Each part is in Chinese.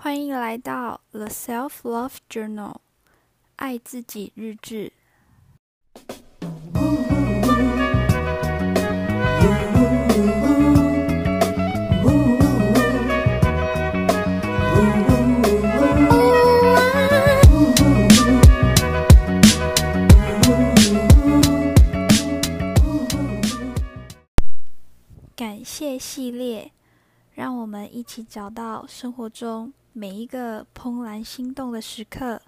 欢迎来到 The Self Love Journal，爱自己日志。感谢系列，让我们一起找到生活中每一个怦然心动的时刻。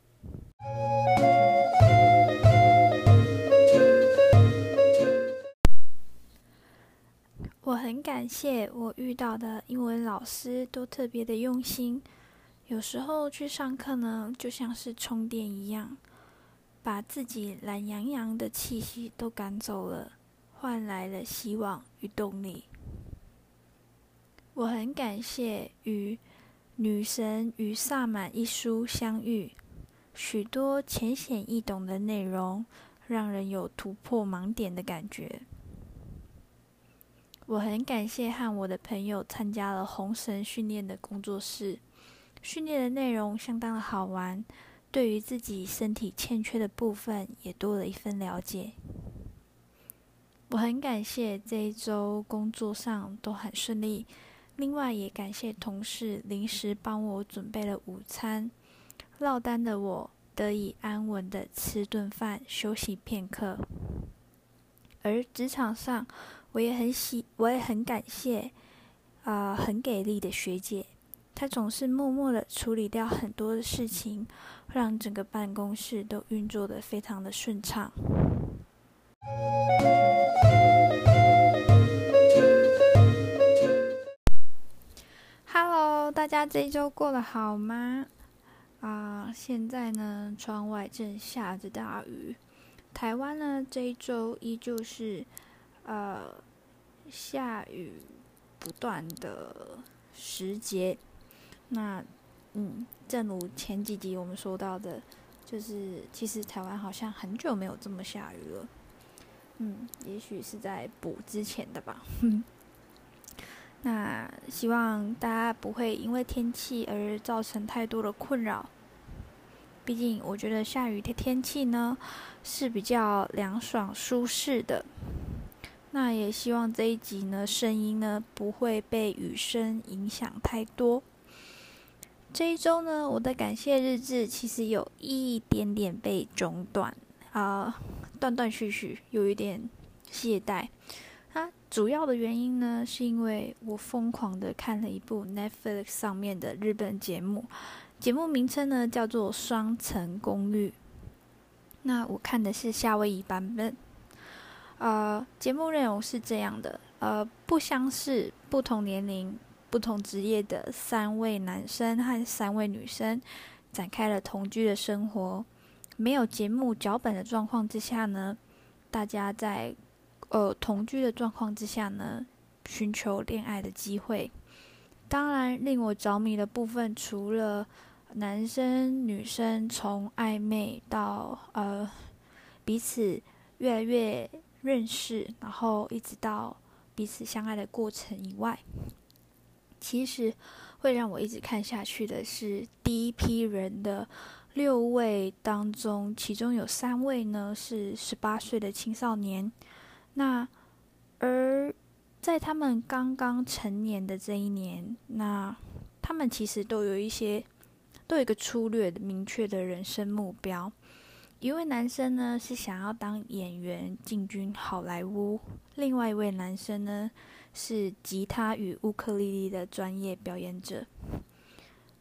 我很感谢我遇到的英文老师都特别的用心，有时候去上课呢，就像是充电一样，把自己懒洋洋的气息都赶走了，换来了希望与动力。我很感谢与《女神与萨满》一书相遇，许多浅显易懂的内容，让人有突破盲点的感觉。我很感谢和我的朋友参加了红绳训练的工作室，训练的内容相当的好玩，对于自己身体欠缺的部分也多了一份了解。我很感谢这一周工作上都很顺利。另外也感谢同事临时帮我准备了午餐，落单的我得以安稳的吃顿饭，休息片刻。而职场上，我也很喜，我也很感谢，啊、很给力的学姐，她总是默默的处理掉很多的事情，让整个办公室都运作得非常的顺畅。大家这一周过得好吗？啊、现在呢，窗外正下着大雨。台湾呢，这一周依旧是呃下雨不断的时节。那嗯，正如前几集我们说到的，就是其实台湾好像很久没有这么下雨了。嗯，也许是在补之前的吧。那希望大家不会因为天气而造成太多的困扰。毕竟我觉得下雨的天气呢是比较凉爽舒适的。那也希望这一集呢声音呢不会被雨声影响太多。这一周呢我的感谢日志其实有一点点被中断啊，断断续续，有一点懈怠。主要的原因呢，是因为我疯狂的看了一部 Netflix 上面的日本节目，节目名称呢叫做《双层公寓》。那我看的是夏威夷版本。呃，节目内容是这样的：呃，不相识、不同年龄、不同职业的三位男生和三位女生展开了同居的生活。没有节目脚本的状况之下呢，大家在呃，同居的状况之下呢，寻求恋爱的机会。当然，令我着迷的部分，除了男生女生从暧昧到呃彼此越来越认识，然后一直到彼此相爱的过程以外，其实会让我一直看下去的是第一批人的六位当中，其中有三位呢是十八岁的青少年。那，而在他们刚刚成年的这一年，那他们其实都有一些，都有一个粗略的、明确的人生目标。一位男生呢是想要当演员，进军好莱坞；另外一位男生呢是吉他与乌克丽丽的专业表演者。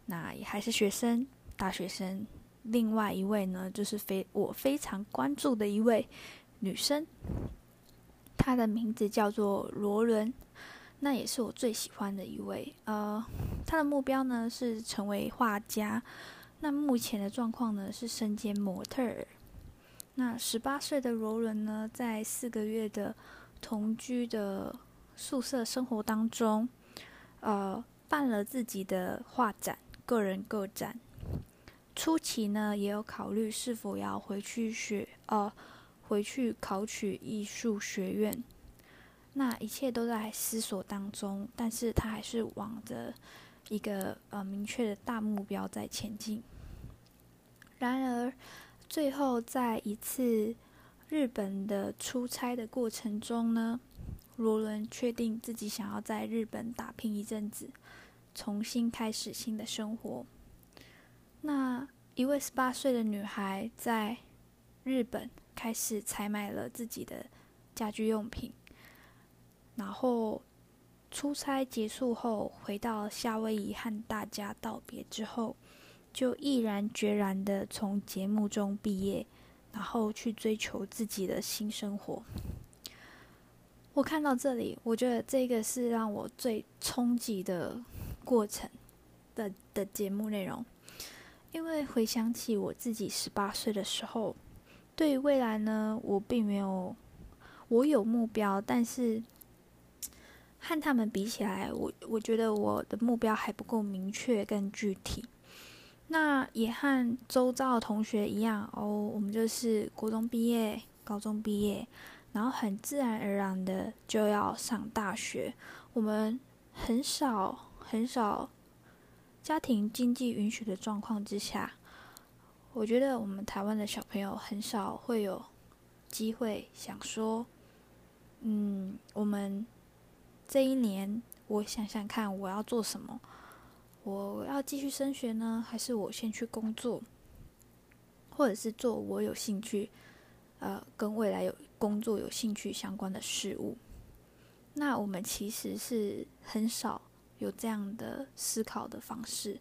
那也还是学生，大学生。另外一位呢，就是非我非常关注的一位女生。他的名字叫做罗伦，那也是我最喜欢的一位。呃，他的目标呢是成为画家，那目前的状况呢是身兼模特儿。那十八岁的罗伦呢，在四个月的同居的宿舍生活当中，呃，办了自己的画展，个人个展。初期呢，也有考虑是否要回去学，呃。回去考取艺术学院，那一切都在思索当中。但是他还是往着一个呃明确的大目标在前进。然而，最后在一次日本的出差的过程中呢，罗伦确定自己想要在日本打拼一阵子，重新开始新的生活。那一位十八岁的女孩在日本开始采买了自己的家居用品，然后出差结束后回到夏威夷和大家道别之后，就毅然决然的从节目中毕业，然后去追求自己的新生活。我看到这里，我觉得这个是让我最冲击的过程的的节目内容，因为回想起我自己十八岁的时候，对于未来呢，我并没有，我有目标，但是和他们比起来，我我觉得我的目标还不够明确跟具体。那也和周遭的同学一样哦，我们就是国中毕业、高中毕业。然后很自然而然的就要上大学，我们很少很少家庭经济允许的状况之下，我觉得我们台湾的小朋友很少会有机会想说，嗯，我们这一年我想想看我要做什么，我要继续升学呢，还是我先去工作，或者是做我有兴趣，呃，跟未来有。工作有兴趣相关的事物，那我们其实是很少有这样的思考的方式。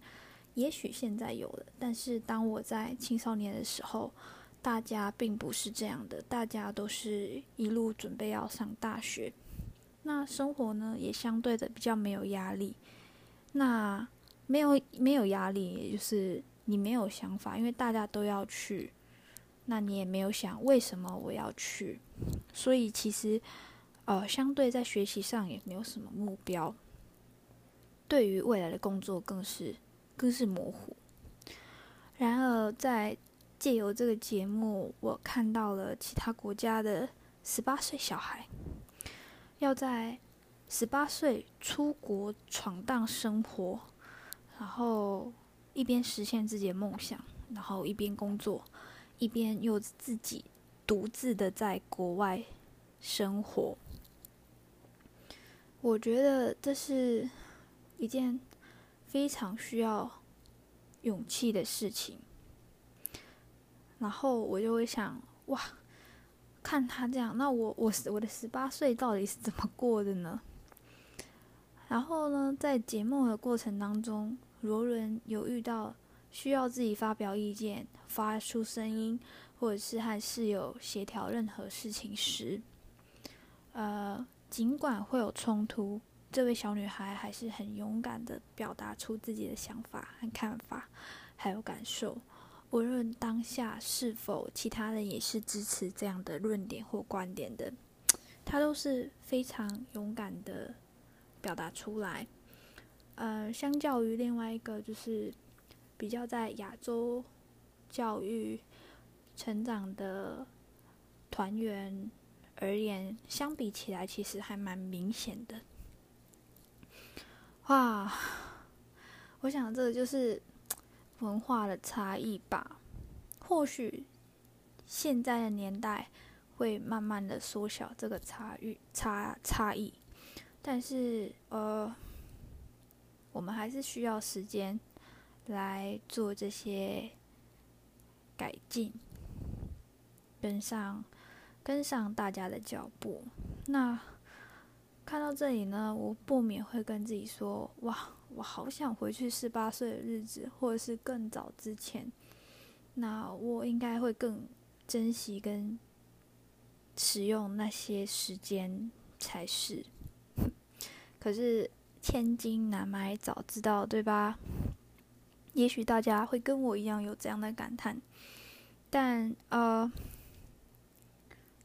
也许现在有了，但是当我在青少年的时候，大家并不是这样的，大家都是一路准备要上大学。那生活呢，也相对的比较没有压力。那没有没有压力，也就是你没有想法，因为大家都要去。那你也没有想为什么我要去，所以其实，呃，相对在学习上也没有什么目标。对于未来的工作更是更是模糊。然而，在借由这个节目，我看到了其他国家的十八岁小孩，要在十八岁出国闯荡生活，然后一边实现自己的梦想，然后一边工作。一边又自己独自的在国外生活，我觉得这是一件非常需要勇气的事情。然后我就会想，哇，看他这样，那我我我的十八岁到底是怎么过的呢？然后呢，在节目的过程当中，罗伦有遇到。需要自己发表意见、发出声音，或者是和室友协调任何事情时，呃，尽管会有冲突，这位小女孩还是很勇敢的表达出自己的想法和看法，还有感受。无论当下是否其他人也是支持这样的论点或观点的，她都是非常勇敢的表达出来。呃，相较于另外一个就是。比较在亚洲教育成长的团员而言，相比起来，其实还蛮明显的。哇，我想这就是 文化的差异吧。或许现在的年代会慢慢的缩小这个差异差差异，但是呃，我们还是需要时间。来做这些改进，跟上跟上大家的脚步。那看到这里呢，我不免会跟自己说：哇，我好想回去十八岁的日子，或者是更早之前。那我应该会更珍惜跟使用那些时间才是。可是千金难买早知道，对吧？也许大家会跟我一样有这样的感叹，但呃，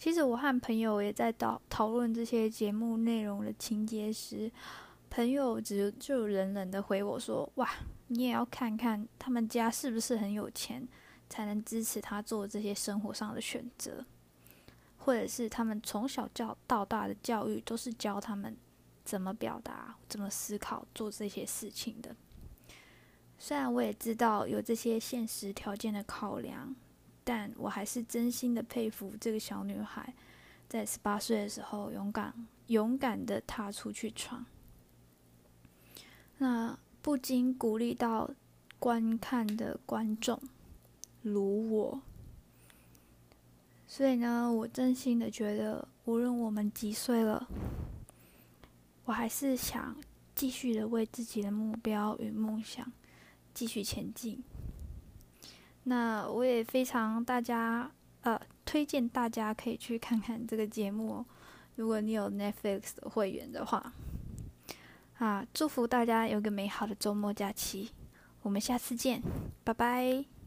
其实我和朋友也在讨讨论这些节目内容的情节时，朋友只就冷冷的回我说：“哇，你也要看看他们家是不是很有钱，才能支持他做这些生活上的选择，或者是他们从小教到大的教育都是教他们怎么表达、怎么思考、做这些事情的。”虽然我也知道有这些现实条件的考量，但我还是真心的佩服这个小女孩，在十八岁的时候勇敢勇敢的踏出去闯。那不禁鼓励到观看的观众，如我。所以呢，我真心的觉得，无论我们几岁了，我还是想继续的为自己的目标与梦想继续前进。那我也非常大家呃推荐大家可以去看看这个节目哦，如果你有 Netflix 的会员的话。啊，祝福大家有个美好的周末假期，我们下次见，拜拜。